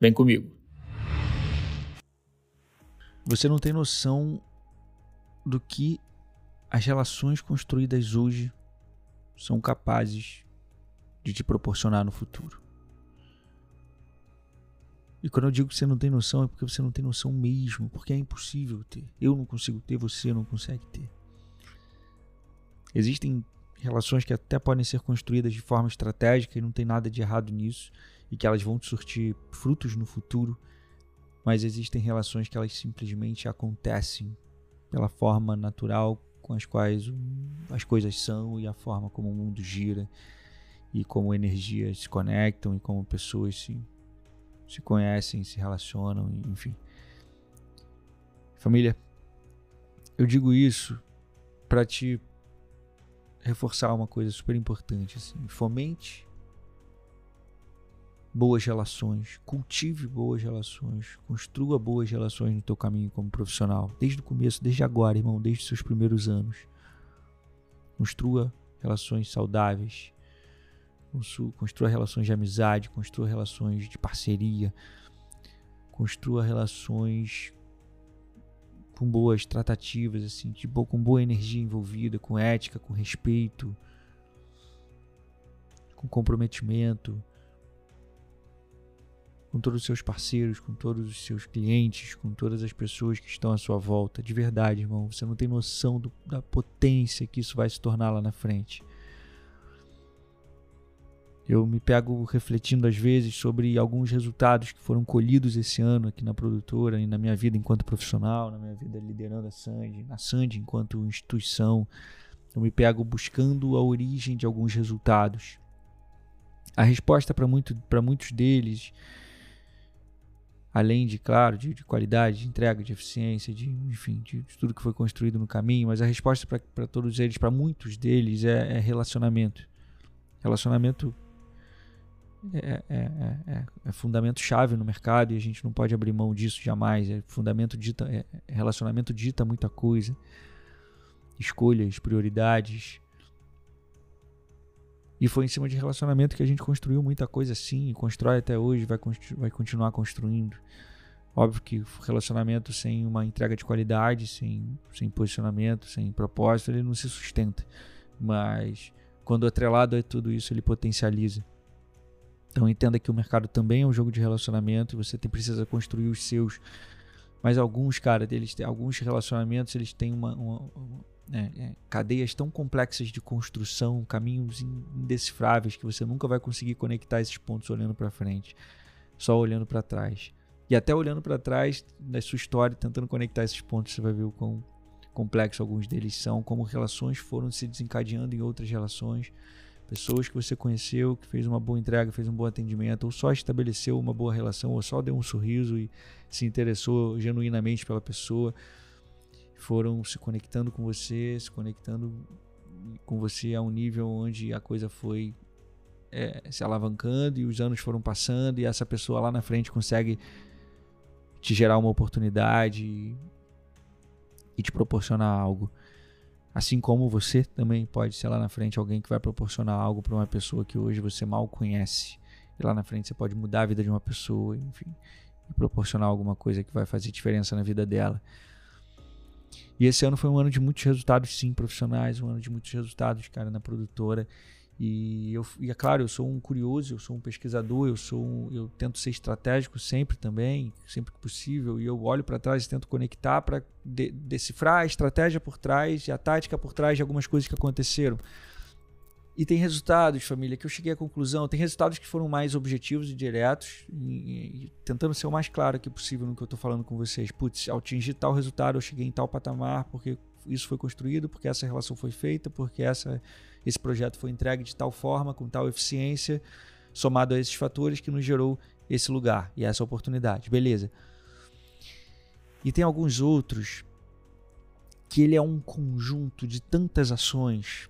Vem comigo. Você não tem noção do que as relações construídas hoje são capazes de te proporcionar no futuro. E quando eu digo que você não tem noção, é porque você não tem noção mesmo, porque é impossível ter. Eu não consigo ter, você não consegue ter. Existem relações que até podem ser construídas de forma estratégica e não tem nada de errado nisso e que elas vão te surtir frutos no futuro, mas existem relações que elas simplesmente acontecem pela forma natural com as quais as coisas são e a forma como o mundo gira e como energias se conectam e como pessoas se, se conhecem, se relacionam, enfim. Família, eu digo isso para te reforçar uma coisa super importante assim, fomente boas relações, cultive boas relações, construa boas relações no teu caminho como profissional, desde o começo, desde agora, irmão, desde seus primeiros anos. Construa relações saudáveis, construa relações de amizade, construa relações de parceria, construa relações com boas tratativas, assim, boa, com boa energia envolvida, com ética, com respeito, com comprometimento com todos os seus parceiros, com todos os seus clientes, com todas as pessoas que estão à sua volta. De verdade, irmão, você não tem noção do, da potência que isso vai se tornar lá na frente. Eu me pego refletindo às vezes sobre alguns resultados que foram colhidos esse ano aqui na produtora e na minha vida enquanto profissional, na minha vida liderando a Sandy, na Sandy enquanto instituição. Eu me pego buscando a origem de alguns resultados. A resposta para muito, muitos deles além de, claro, de, de, qualidade, de entrega, de eficiência, de, enfim, de, de tudo que foi construído no caminho, mas a resposta para todos eles, para muitos deles, é, é, relacionamento. Relacionamento é, é, é, é, é fundamento chave no mercado e a gente não pode abrir mão disso jamais. É fundamento dita, é, relacionamento dita muita coisa, escolhas, prioridades, e foi em cima de relacionamento que a gente construiu muita coisa assim, constrói até hoje, vai, vai continuar construindo. Óbvio que relacionamento sem uma entrega de qualidade, sem, sem posicionamento, sem propósito, ele não se sustenta. Mas quando atrelado a tudo isso, ele potencializa. Então entenda que o mercado também é um jogo de relacionamento, você tem, precisa construir os seus. Mas alguns, cara, deles, alguns relacionamentos, eles têm uma, uma, uma né, cadeias tão complexas de construção, caminhos indecifráveis que você nunca vai conseguir conectar esses pontos olhando para frente, só olhando para trás. E até olhando para trás da sua história, tentando conectar esses pontos, você vai ver o quão complexo alguns deles são, como relações foram se desencadeando em outras relações, pessoas que você conheceu, que fez uma boa entrega, fez um bom atendimento, ou só estabeleceu uma boa relação, ou só deu um sorriso e se interessou genuinamente pela pessoa foram se conectando com você, se conectando com você a um nível onde a coisa foi é, se alavancando e os anos foram passando e essa pessoa lá na frente consegue te gerar uma oportunidade e, e te proporcionar algo. Assim como você também pode ser lá na frente alguém que vai proporcionar algo para uma pessoa que hoje você mal conhece. E lá na frente você pode mudar a vida de uma pessoa, enfim, e proporcionar alguma coisa que vai fazer diferença na vida dela. E esse ano foi um ano de muitos resultados, sim, profissionais, um ano de muitos resultados, cara, na produtora. E, eu, e é claro, eu sou um curioso, eu sou um pesquisador, eu sou um, eu tento ser estratégico sempre também, sempre que possível, e eu olho para trás e tento conectar para de, decifrar a estratégia por trás e a tática por trás de algumas coisas que aconteceram. E tem resultados, família, que eu cheguei à conclusão. Tem resultados que foram mais objetivos e diretos, e, e, tentando ser o mais claro aqui possível no que eu estou falando com vocês. Putz, ao atingir tal resultado, eu cheguei em tal patamar, porque isso foi construído, porque essa relação foi feita, porque essa, esse projeto foi entregue de tal forma, com tal eficiência, somado a esses fatores que nos gerou esse lugar e essa oportunidade, beleza. E tem alguns outros que ele é um conjunto de tantas ações,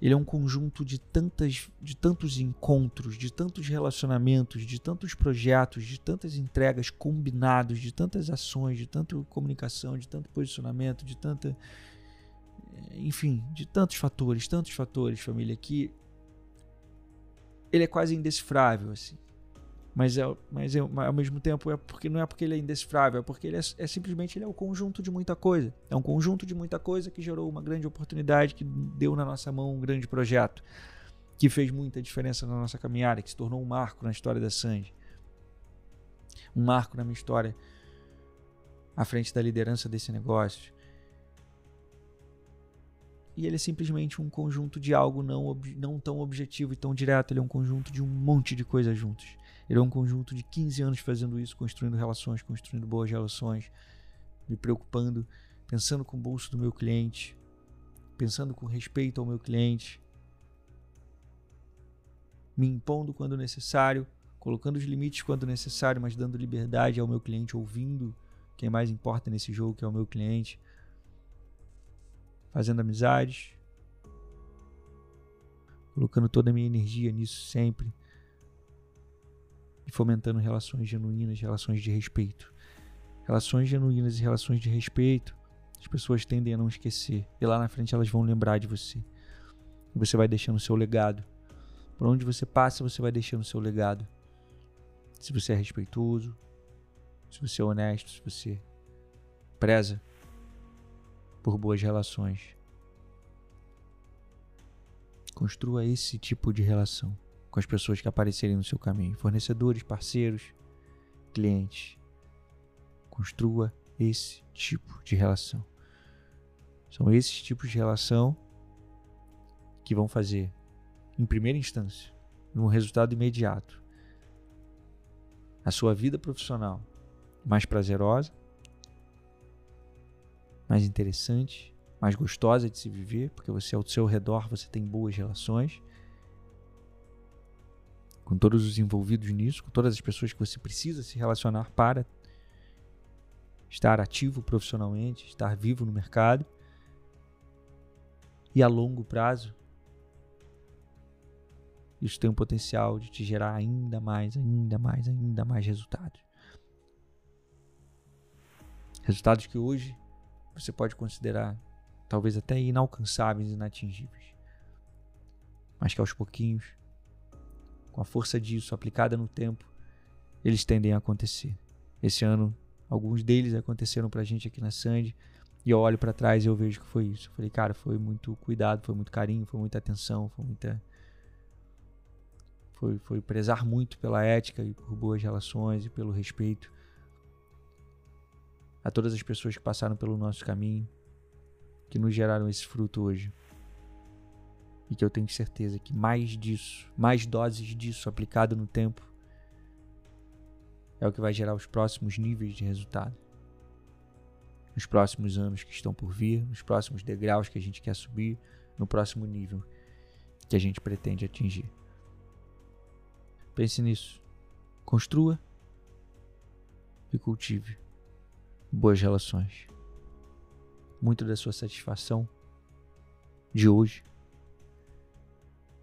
ele é um conjunto de, tantas, de tantos encontros, de tantos relacionamentos, de tantos projetos, de tantas entregas combinados, de tantas ações, de tanta comunicação, de tanto posicionamento, de tanta. Enfim, de tantos fatores, tantos fatores, família, que ele é quase indecifrável, assim. Mas, é, mas é, ao mesmo tempo é porque não é porque ele é indecifrável, é porque ele é, é, simplesmente ele é o conjunto de muita coisa. É um conjunto de muita coisa que gerou uma grande oportunidade, que deu na nossa mão um grande projeto, que fez muita diferença na nossa caminhada, que se tornou um marco na história da Sandy. Um marco na minha história à frente da liderança desse negócio. E ele é simplesmente um conjunto de algo não, não tão objetivo e tão direto, ele é um conjunto de um monte de coisas juntos. Ele é um conjunto de 15 anos fazendo isso, construindo relações, construindo boas relações, me preocupando, pensando com o bolso do meu cliente, pensando com respeito ao meu cliente, me impondo quando necessário, colocando os limites quando necessário, mas dando liberdade ao meu cliente, ouvindo quem mais importa nesse jogo, que é o meu cliente, fazendo amizades, colocando toda a minha energia nisso sempre e fomentando relações genuínas, relações de respeito. Relações genuínas e relações de respeito, as pessoas tendem a não esquecer. E lá na frente elas vão lembrar de você. Você vai deixando o seu legado. Por onde você passa, você vai deixando o seu legado. Se você é respeitoso, se você é honesto, se você preza por boas relações. Construa esse tipo de relação com as pessoas que aparecerem no seu caminho, fornecedores, parceiros, clientes. Construa esse tipo de relação. São esses tipos de relação que vão fazer, em primeira instância, num resultado imediato, a sua vida profissional mais prazerosa, mais interessante, mais gostosa de se viver, porque você ao seu redor você tem boas relações com todos os envolvidos nisso, com todas as pessoas que você precisa se relacionar para estar ativo profissionalmente, estar vivo no mercado. E a longo prazo, isso tem o potencial de te gerar ainda mais, ainda mais, ainda mais resultados. Resultados que hoje você pode considerar talvez até inalcançáveis, inatingíveis. Mas que aos pouquinhos com a força disso aplicada no tempo, eles tendem a acontecer. Esse ano, alguns deles aconteceram pra gente aqui na Sandy, e eu olho para trás e eu vejo que foi isso. Eu falei, cara, foi muito cuidado, foi muito carinho, foi muita atenção, foi muita foi, foi prezar muito pela ética e por boas relações e pelo respeito a todas as pessoas que passaram pelo nosso caminho, que nos geraram esse fruto hoje e que eu tenho certeza que mais disso, mais doses disso aplicado no tempo, é o que vai gerar os próximos níveis de resultado. Nos próximos anos que estão por vir, nos próximos degraus que a gente quer subir, no próximo nível que a gente pretende atingir. Pense nisso. Construa e cultive boas relações. Muito da sua satisfação de hoje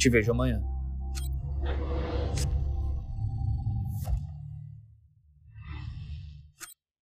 Te vejo amanhã.